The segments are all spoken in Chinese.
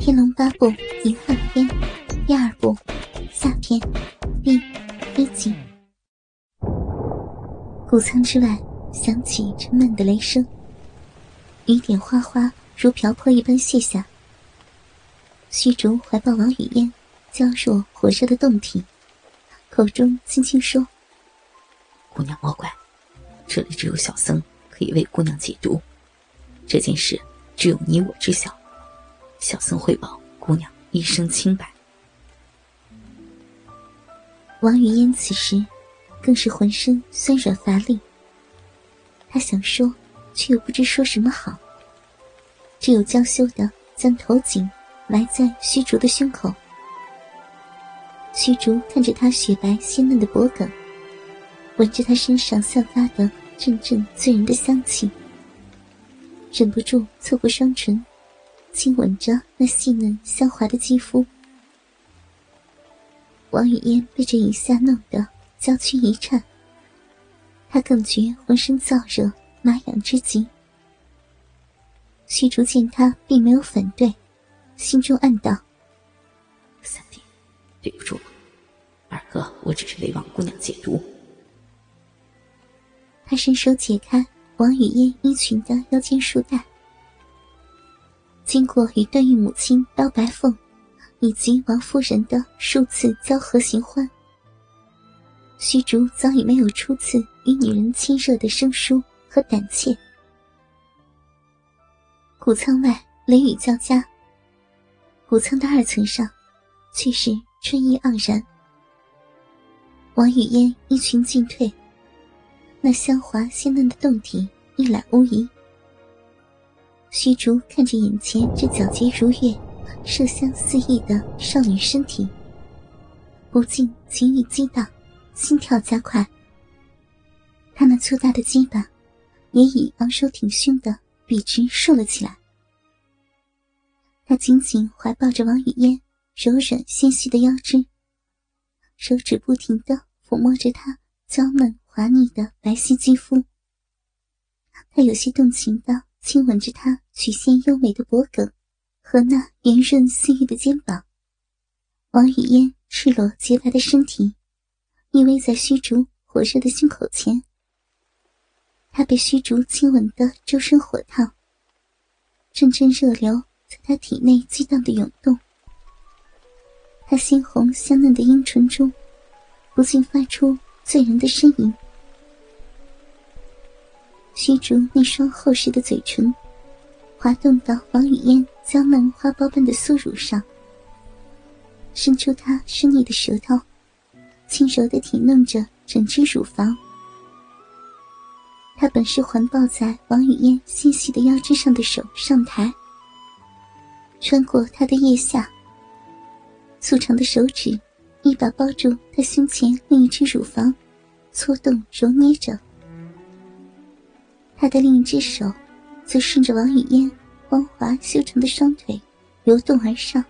《天龙八部·银汉篇》第二部下篇第一集。谷仓之外响起沉闷的雷声，雨点哗哗如瓢泼一般泻下。虚竹怀抱王语嫣，娇弱火热的胴体，口中轻轻说：“姑娘莫怪，这里只有小僧可以为姑娘解毒。这件事只有你我知晓。”小僧汇报姑娘一生清白。王语嫣此时更是浑身酸软乏力，她想说，却又不知说什么好，只有娇羞的将头颈埋在虚竹的胸口。虚竹看着她雪白鲜嫩的脖颈，闻着她身上散发的阵阵醉人的香气，忍不住凑过双唇。亲吻着那细嫩香滑的肌肤，王语嫣被这一下弄得娇躯一颤，她更觉浑身燥热、麻痒之极。虚竹见她并没有反对，心中暗道：“三弟，对不住了，二哥，我只是为王姑娘解毒。”他伸手解开王语嫣衣裙的腰间束带。经过与段誉母亲刀白凤，以及王夫人的数次交合行欢，虚竹早已没有初次与女人亲热的生疏和胆怯。谷仓外雷雨交加，谷仓的二层上，却是春意盎然。王语嫣衣裙尽退，那香滑鲜嫩的胴体一览无遗。虚竹看着眼前这皎洁如月、麝香四溢的少女身体，不禁情欲激荡，心跳加快。他那粗大的鸡巴也已昂首挺胸的笔直竖了起来。他紧紧怀抱着王语嫣柔软纤细的腰肢，手指不停的抚摸着她娇嫩滑腻的白皙肌肤。他有些动情的。亲吻着她曲线优美的脖颈和那圆润似玉的肩膀，王语嫣赤裸洁白的身体依偎在虚竹火热的胸口前。他被虚竹亲吻得周身火烫，阵阵热流在他体内激荡的涌动。他鲜红香嫩的阴唇中，不禁发出醉人的呻吟。虚竹那双厚实的嘴唇，滑动到王语嫣娇嫩花苞般的酥乳上，伸出她湿腻的舌头，轻柔的舔弄着整只乳房。他本是环抱在王语嫣纤细的腰肢上的手上抬，穿过她的腋下，粗长的手指一把抱住她胸前另一只乳房，搓动揉捏着。他的另一只手，则顺着王语嫣光滑修长的双腿游动而上。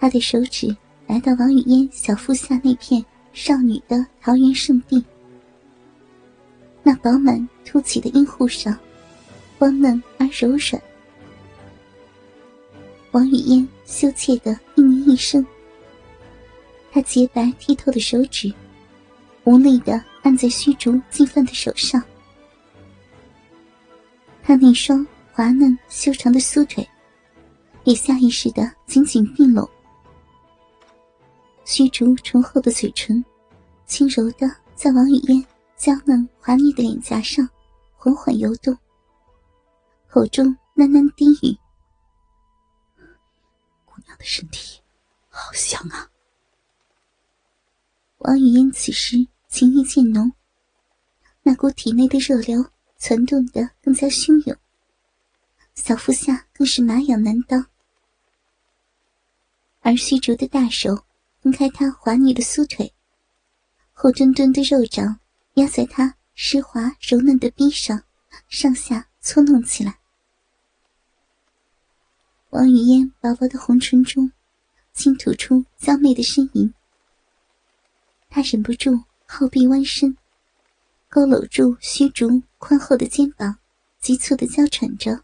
他的手指来到王语嫣小腹下那片少女的桃源圣地，那饱满凸起的阴户上，光嫩而柔软。王语嫣羞怯的一鸣一声，她洁白剔透的手指，无力的按在虚竹进犯的手上。他那双滑嫩修长的酥腿，也下意识的紧紧并拢。虚竹醇厚的嘴唇，轻柔的在王语嫣娇嫩滑腻的脸颊上缓缓游动，口中喃喃低语：“姑娘的身体好香啊。”王语嫣此时情意渐浓，那股体内的热流。攒动的更加汹涌，小腹下更是麻痒难当。而虚竹的大手分开她滑腻的酥腿，厚墩墩的肉掌压在她湿滑柔嫩的臂上，上下搓弄起来。王语嫣薄薄的红唇中，轻吐出娇媚的呻吟。她忍不住后臂弯身。勾搂住虚竹宽厚的肩膀急促的娇喘着。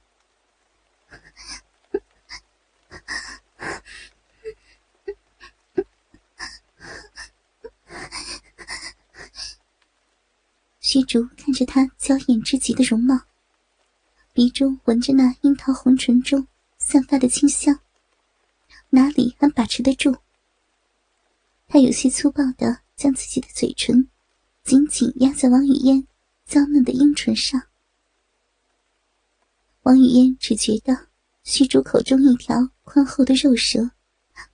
虚竹看着他娇艳至极的容貌鼻中闻着那樱桃红唇中散发的清香哪里能把持得住？他有些粗暴的将自己的嘴唇紧紧压在王语嫣娇嫩的樱唇上。王语嫣只觉得虚竹口中一条宽厚的肉舌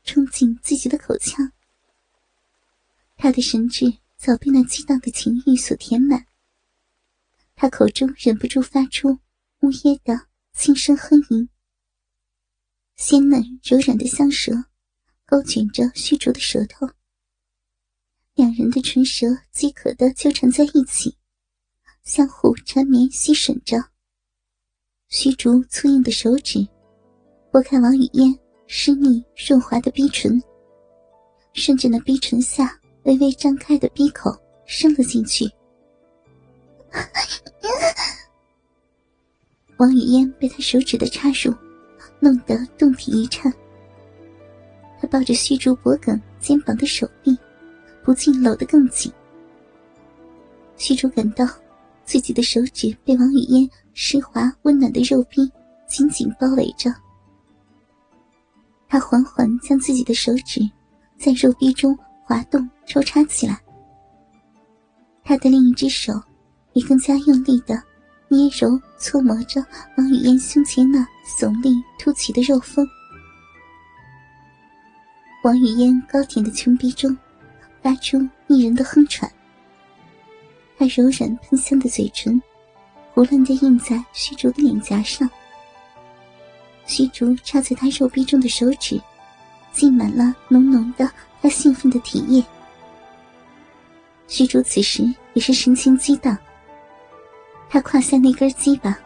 冲进自己的口腔，他的神智早被那激荡的情欲所填满。他口中忍不住发出呜咽的轻声哼吟，鲜嫩柔软的香舌勾卷着虚竹的舌头。两人的唇舌饥渴的纠缠在一起，相互缠绵吸吮着。虚竹粗硬的手指拨开王语嫣湿腻润滑的逼唇，顺着那逼唇下微微张开的逼口伸了进去。王语嫣被他手指的插入弄得动体一颤，他抱着虚竹脖颈肩膀的手臂。不禁搂得更紧。虚竹感到自己的手指被王语嫣湿滑温暖的肉壁紧紧包围着，他缓缓将自己的手指在肉壁中滑动抽插起来。他的另一只手也更加用力的捏揉搓磨着王语嫣胸前那耸立凸起的肉峰。王语嫣高挺的琼鼻中。发出迷人的哼喘，他柔软喷香的嘴唇胡乱的印在虚竹的脸颊上。虚竹插在他肉壁中的手指，浸满了浓浓的他兴奋的体液。虚竹此时也是神情激荡，他胯下那根鸡巴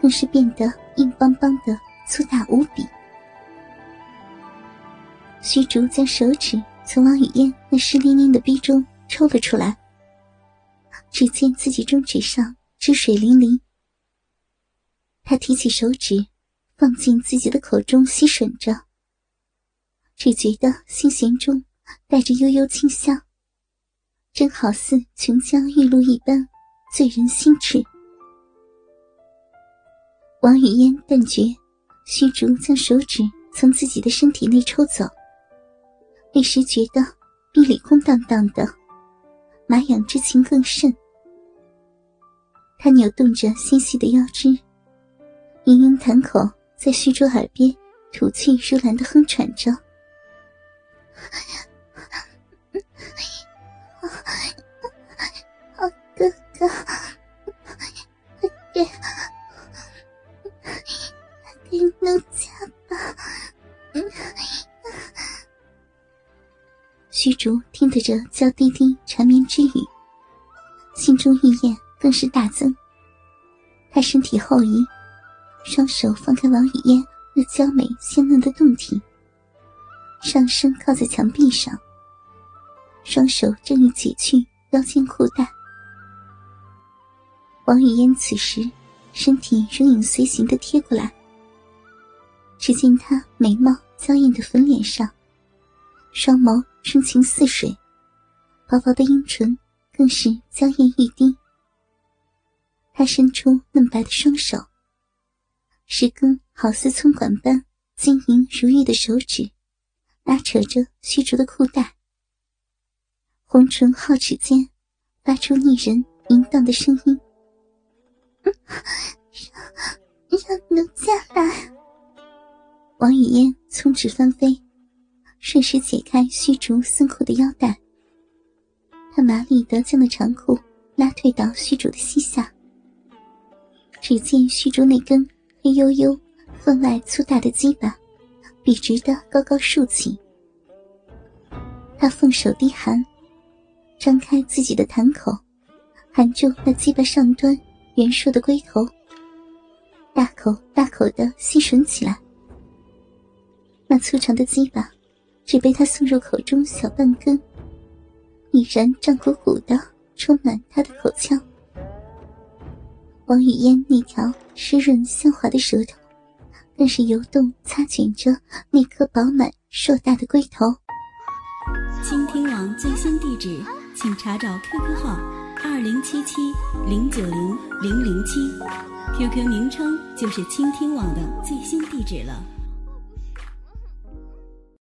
更是变得硬邦邦的粗大无比。虚竹将手指。从王语嫣那湿淋淋的逼中抽了出来，只见自己中指上汁水淋淋。他提起手指，放进自己的口中吸吮着，只觉得心弦中带着悠悠清香，真好似琼浆玉露一般，醉人心智。王语嫣顿觉虚竹将手指从自己的身体内抽走。一时觉得壁里空荡荡的，麻痒之情更甚。他扭动着纤细的腰肢，盈盈潭口在虚竹耳边吐气如兰的哼喘着：“竹听得这娇滴滴缠绵之语，心中欲焰更是大增。他身体后移，双手放开王语嫣那娇美鲜嫩的胴体，上身靠在墙壁上，双手正欲解去腰间裤带。王语嫣此时身体如影随形的贴过来，只见她美貌娇艳的粉脸上。双眸深情似水，薄薄的樱唇更是娇艳欲滴。他伸出嫩白的双手，十根好似葱管般晶莹如玉的手指，拉扯着虚竹的裤带，红唇皓齿间发出腻人淫荡的声音：“让 让奴家来！”王语嫣葱指翻飞。顺势解开虚竹森裤的腰带，他麻利的将那长裤拉退到虚竹的膝下。只见虚竹那根黑黝黝、分外粗大的鸡巴，笔直的高高竖起。他凤手低含，张开自己的潭口，含住那鸡巴上端圆硕的龟头，大口大口的吸吮起来。那粗长的鸡巴。只被他送入口中小半根，已然胀鼓鼓的充满他的口腔。王语嫣那条湿润香滑的舌头，更是游动擦卷着那颗饱满硕大的龟头。倾听网最新地址，请查找 QQ 号二零七七零九零零零七，QQ 名称就是倾听网的最新地址了。